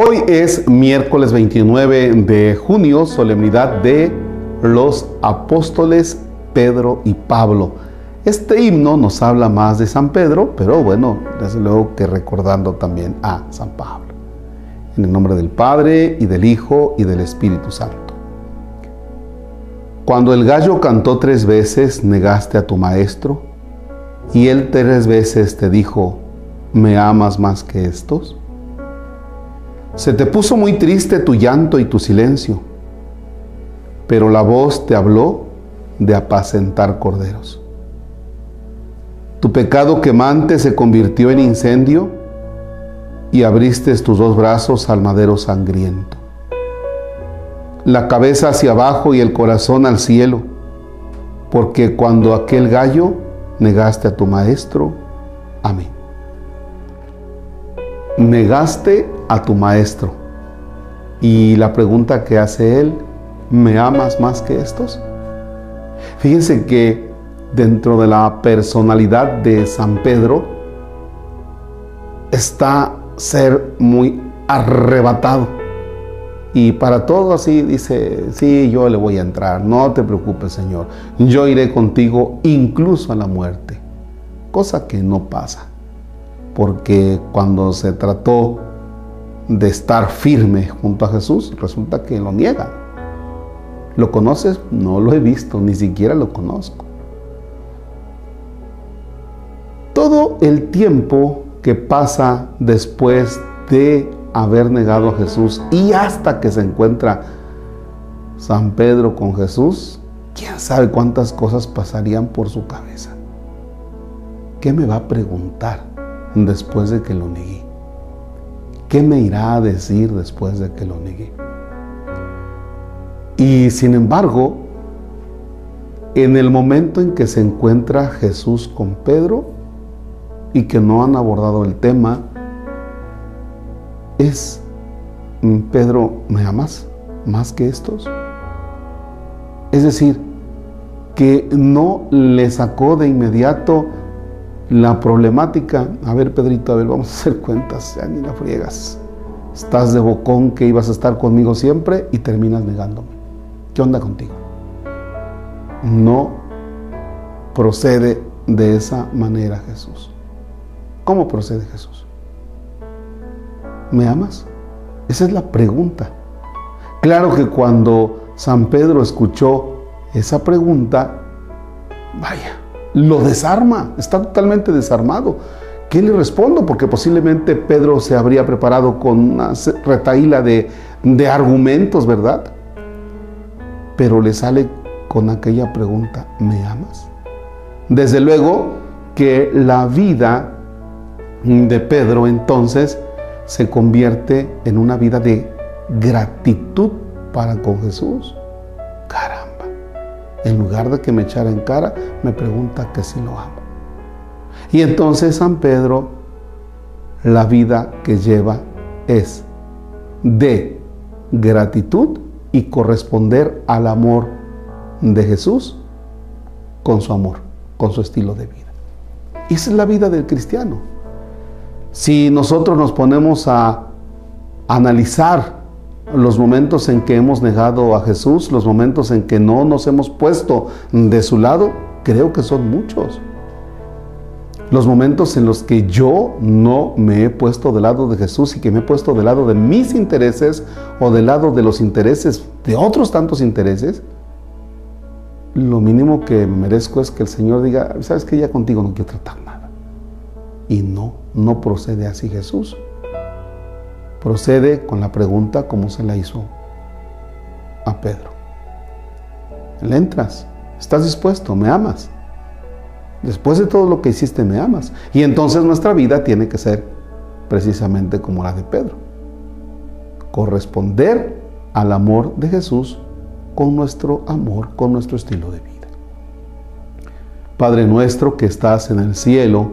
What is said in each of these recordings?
Hoy es miércoles 29 de junio, solemnidad de los apóstoles Pedro y Pablo. Este himno nos habla más de San Pedro, pero bueno, desde luego que recordando también a San Pablo. En el nombre del Padre y del Hijo y del Espíritu Santo. Cuando el gallo cantó tres veces, negaste a tu maestro, y él tres veces te dijo, ¿me amas más que estos? Se te puso muy triste tu llanto y tu silencio, pero la voz te habló de apacentar corderos. Tu pecado quemante se convirtió en incendio y abriste tus dos brazos al madero sangriento. La cabeza hacia abajo y el corazón al cielo, porque cuando aquel gallo negaste a tu maestro, amén. Negaste a tu maestro. Y la pregunta que hace él, ¿me amas más que estos? Fíjense que dentro de la personalidad de San Pedro está ser muy arrebatado. Y para todo así dice, sí, yo le voy a entrar, no te preocupes Señor, yo iré contigo incluso a la muerte. Cosa que no pasa, porque cuando se trató de estar firme junto a Jesús, resulta que lo niega. ¿Lo conoces? No lo he visto, ni siquiera lo conozco. Todo el tiempo que pasa después de haber negado a Jesús y hasta que se encuentra San Pedro con Jesús, quién sabe cuántas cosas pasarían por su cabeza. ¿Qué me va a preguntar después de que lo negué? ¿Qué me irá a decir después de que lo negué? Y sin embargo, en el momento en que se encuentra Jesús con Pedro y que no han abordado el tema, es, mm, Pedro, ¿me amas más que estos? Es decir, que no le sacó de inmediato la problemática, a ver Pedrito, a ver, vamos a hacer cuentas, ya ni la friegas. Estás de bocón que ibas a estar conmigo siempre y terminas negándome. ¿Qué onda contigo? No procede de esa manera Jesús. ¿Cómo procede Jesús? ¿Me amas? Esa es la pregunta. Claro que cuando San Pedro escuchó esa pregunta, vaya, lo desarma, está totalmente desarmado. ¿Qué le respondo? Porque posiblemente Pedro se habría preparado con una retaíla de, de argumentos, ¿verdad? Pero le sale con aquella pregunta, ¿me amas? Desde luego que la vida de Pedro entonces se convierte en una vida de gratitud para con Jesús. Caramba. En lugar de que me echara en cara, me pregunta que si lo amo. Y entonces San Pedro, la vida que lleva es de gratitud y corresponder al amor de Jesús con su amor, con su estilo de vida. Esa es la vida del cristiano. Si nosotros nos ponemos a analizar los momentos en que hemos negado a Jesús, los momentos en que no nos hemos puesto de su lado, creo que son muchos. Los momentos en los que yo no me he puesto del lado de Jesús y que me he puesto del lado de mis intereses o del lado de los intereses de otros tantos intereses, lo mínimo que merezco es que el Señor diga, sabes que ya contigo no quiero tratar nada. Y no, no procede así Jesús procede con la pregunta como se la hizo a Pedro. Le entras, estás dispuesto, me amas. Después de todo lo que hiciste, me amas. Y entonces nuestra vida tiene que ser precisamente como la de Pedro. Corresponder al amor de Jesús con nuestro amor, con nuestro estilo de vida. Padre nuestro que estás en el cielo,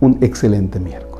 un excelente miércoles.